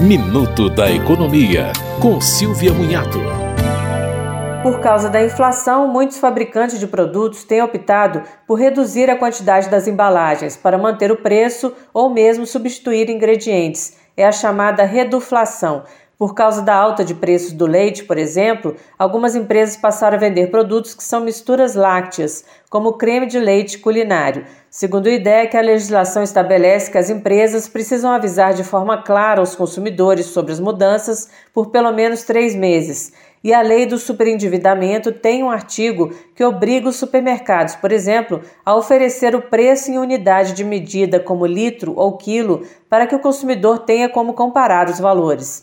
Minuto da Economia, com Silvia Munhato. Por causa da inflação, muitos fabricantes de produtos têm optado por reduzir a quantidade das embalagens para manter o preço ou mesmo substituir ingredientes. É a chamada reduflação. Por causa da alta de preços do leite, por exemplo, algumas empresas passaram a vender produtos que são misturas lácteas, como creme de leite culinário. Segundo o IDEC, a legislação estabelece que as empresas precisam avisar de forma clara aos consumidores sobre as mudanças por pelo menos três meses. E a lei do superendividamento tem um artigo que obriga os supermercados, por exemplo, a oferecer o preço em unidade de medida, como litro ou quilo, para que o consumidor tenha como comparar os valores.